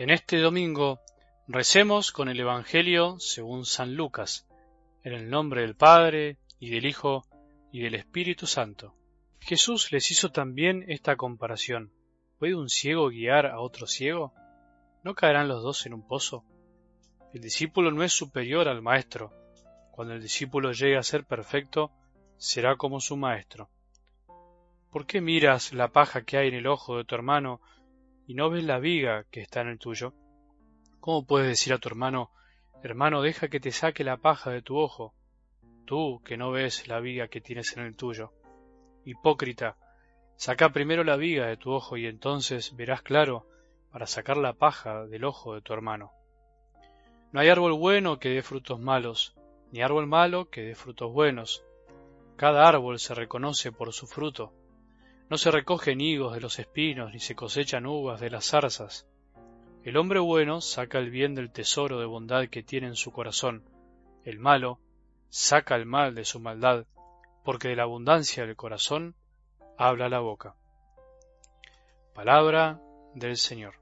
En este domingo recemos con el Evangelio según San Lucas, en el nombre del Padre, y del Hijo, y del Espíritu Santo. Jesús les hizo también esta comparación. ¿Puede un ciego guiar a otro ciego? ¿No caerán los dos en un pozo? El discípulo no es superior al maestro. Cuando el discípulo llegue a ser perfecto, será como su maestro. ¿Por qué miras la paja que hay en el ojo de tu hermano y no ves la viga que está en el tuyo? ¿Cómo puedes decir a tu hermano, hermano, deja que te saque la paja de tu ojo, tú que no ves la viga que tienes en el tuyo? Hipócrita, saca primero la viga de tu ojo y entonces verás claro para sacar la paja del ojo de tu hermano. No hay árbol bueno que dé frutos malos, ni árbol malo que dé frutos buenos. Cada árbol se reconoce por su fruto. No se recogen higos de los espinos, ni se cosechan uvas de las zarzas. El hombre bueno saca el bien del tesoro de bondad que tiene en su corazón. El malo saca el mal de su maldad, porque de la abundancia del corazón habla la boca. Palabra del Señor.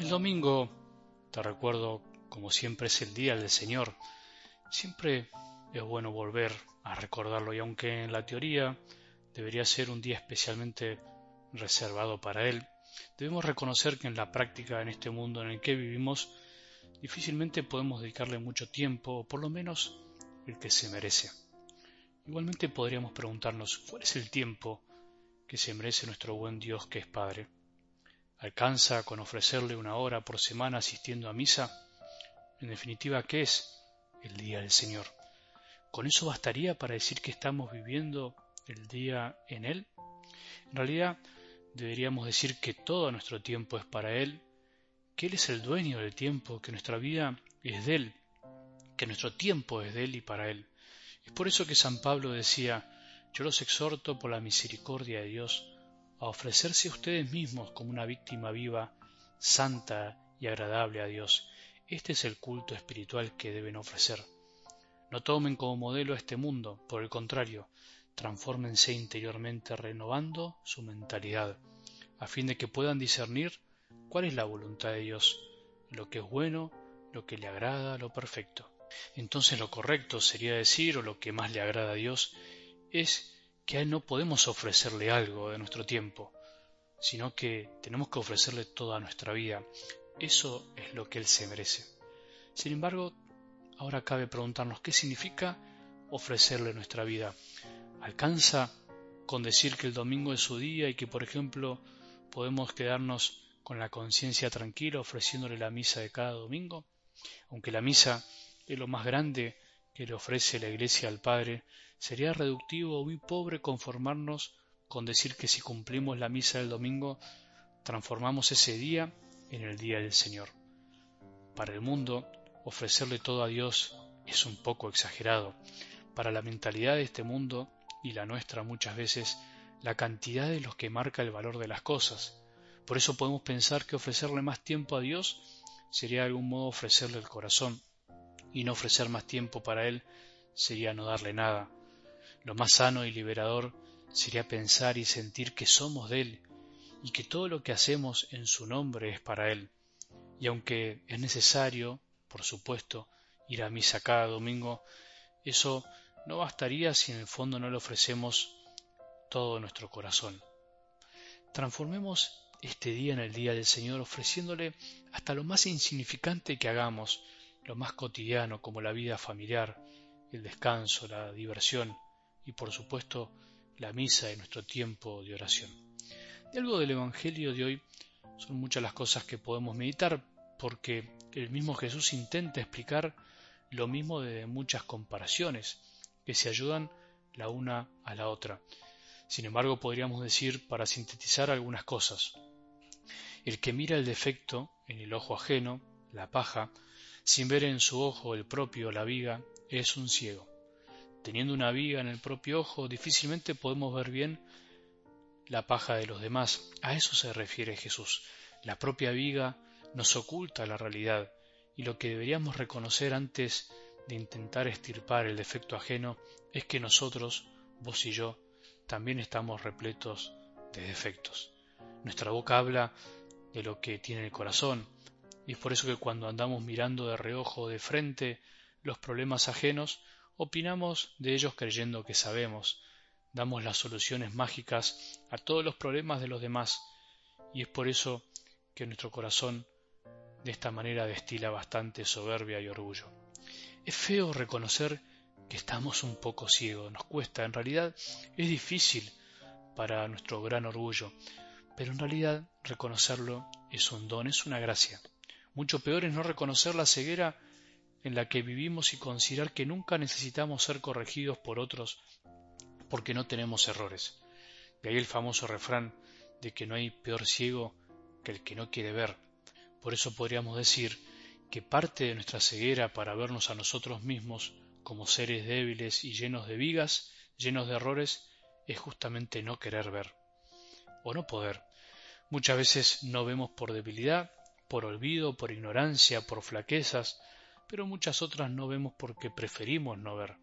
El domingo, te recuerdo, como siempre es el día del Señor. Siempre es bueno volver a recordarlo y aunque en la teoría debería ser un día especialmente reservado para Él, debemos reconocer que en la práctica, en este mundo en el que vivimos, difícilmente podemos dedicarle mucho tiempo, o por lo menos el que se merece. Igualmente podríamos preguntarnos, ¿cuál es el tiempo que se merece nuestro buen Dios que es Padre? ¿Alcanza con ofrecerle una hora por semana asistiendo a misa? En definitiva, ¿qué es el día del Señor? ¿Con eso bastaría para decir que estamos viviendo el día en Él? En realidad, deberíamos decir que todo nuestro tiempo es para Él, que Él es el dueño del tiempo, que nuestra vida es de Él, que nuestro tiempo es de Él y para Él. Es por eso que San Pablo decía, yo los exhorto por la misericordia de Dios a ofrecerse ustedes mismos como una víctima viva, santa y agradable a Dios. Este es el culto espiritual que deben ofrecer. No tomen como modelo este mundo, por el contrario, transfórmense interiormente renovando su mentalidad, a fin de que puedan discernir cuál es la voluntad de Dios, lo que es bueno, lo que le agrada, lo perfecto. Entonces lo correcto sería decir, o lo que más le agrada a Dios, es que a Él no podemos ofrecerle algo de nuestro tiempo, sino que tenemos que ofrecerle toda nuestra vida. Eso es lo que Él se merece. Sin embargo, ahora cabe preguntarnos qué significa ofrecerle nuestra vida. ¿Alcanza con decir que el domingo es su día y que, por ejemplo, podemos quedarnos con la conciencia tranquila ofreciéndole la misa de cada domingo? Aunque la misa es lo más grande que le ofrece la Iglesia al Padre, sería reductivo o muy pobre conformarnos con decir que si cumplimos la misa del domingo, transformamos ese día en el día del Señor. Para el mundo, ofrecerle todo a Dios es un poco exagerado. Para la mentalidad de este mundo y la nuestra muchas veces, la cantidad de los que marca el valor de las cosas. Por eso podemos pensar que ofrecerle más tiempo a Dios sería de algún modo ofrecerle el corazón, y no ofrecer más tiempo para Él sería no darle nada. Lo más sano y liberador sería pensar y sentir que somos de Él y que todo lo que hacemos en su nombre es para Él. Y aunque es necesario, por supuesto, ir a misa cada domingo, eso no bastaría si en el fondo no le ofrecemos todo nuestro corazón. Transformemos este día en el día del Señor ofreciéndole hasta lo más insignificante que hagamos, lo más cotidiano como la vida familiar, el descanso, la diversión y por supuesto la misa de nuestro tiempo de oración. De algo del Evangelio de hoy son muchas las cosas que podemos meditar porque el mismo Jesús intenta explicar lo mismo de muchas comparaciones que se ayudan la una a la otra. Sin embargo, podríamos decir, para sintetizar algunas cosas, el que mira el defecto en el ojo ajeno, la paja, sin ver en su ojo el propio la viga, es un ciego. Teniendo una viga en el propio ojo, difícilmente podemos ver bien la paja de los demás. A eso se refiere Jesús. La propia viga nos oculta la realidad y lo que deberíamos reconocer antes de intentar estirpar el defecto ajeno es que nosotros, vos y yo, también estamos repletos de defectos. Nuestra boca habla de lo que tiene el corazón, y es por eso que cuando andamos mirando de reojo de frente los problemas ajenos, opinamos de ellos creyendo que sabemos, damos las soluciones mágicas a todos los problemas de los demás, y es por eso que nuestro corazón de esta manera destila bastante soberbia y orgullo. Es feo reconocer que estamos un poco ciegos, nos cuesta, en realidad es difícil para nuestro gran orgullo, pero en realidad reconocerlo es un don, es una gracia. Mucho peor es no reconocer la ceguera en la que vivimos y considerar que nunca necesitamos ser corregidos por otros porque no tenemos errores. De ahí el famoso refrán de que no hay peor ciego que el que no quiere ver. Por eso podríamos decir que parte de nuestra ceguera para vernos a nosotros mismos como seres débiles y llenos de vigas, llenos de errores, es justamente no querer ver o no poder. Muchas veces no vemos por debilidad, por olvido, por ignorancia, por flaquezas, pero muchas otras no vemos porque preferimos no ver,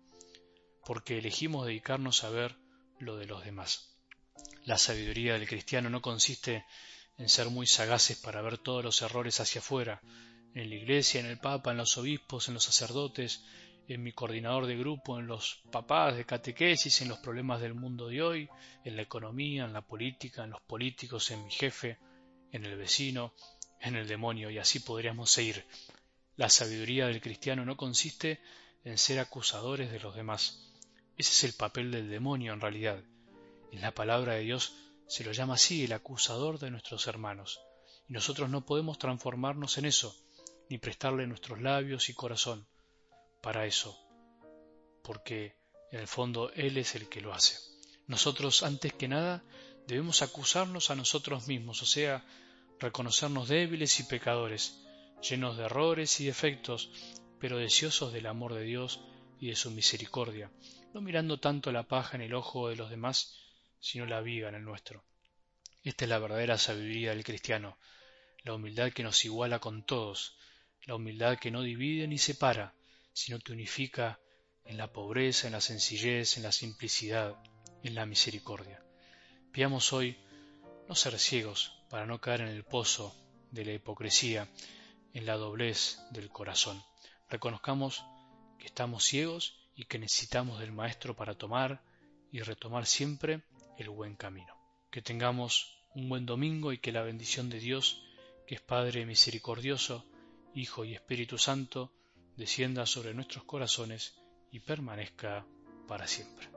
porque elegimos dedicarnos a ver lo de los demás. La sabiduría del cristiano no consiste en ser muy sagaces para ver todos los errores hacia afuera, en la iglesia, en el papa, en los obispos, en los sacerdotes, en mi coordinador de grupo, en los papás de catequesis, en los problemas del mundo de hoy, en la economía, en la política, en los políticos, en mi jefe, en el vecino, en el demonio, y así podríamos seguir. La sabiduría del cristiano no consiste en ser acusadores de los demás. Ese es el papel del demonio en realidad. En la palabra de Dios se lo llama así el acusador de nuestros hermanos. Y nosotros no podemos transformarnos en eso, ni prestarle nuestros labios y corazón para eso, porque en el fondo Él es el que lo hace. Nosotros, antes que nada, debemos acusarnos a nosotros mismos, o sea, reconocernos débiles y pecadores, llenos de errores y defectos, pero deseosos del amor de Dios y de su misericordia, no mirando tanto la paja en el ojo de los demás, sino la viga en el nuestro. Esta es la verdadera sabiduría del cristiano, la humildad que nos iguala con todos, la humildad que no divide ni separa, sino que unifica en la pobreza, en la sencillez, en la simplicidad, en la misericordia. Piamos hoy no ser ciegos para no caer en el pozo de la hipocresía, en la doblez del corazón. Reconozcamos que estamos ciegos y que necesitamos del Maestro para tomar y retomar siempre el buen camino. Que tengamos un buen domingo y que la bendición de Dios, que es Padre misericordioso, Hijo y Espíritu Santo, descienda sobre nuestros corazones y permanezca para siempre.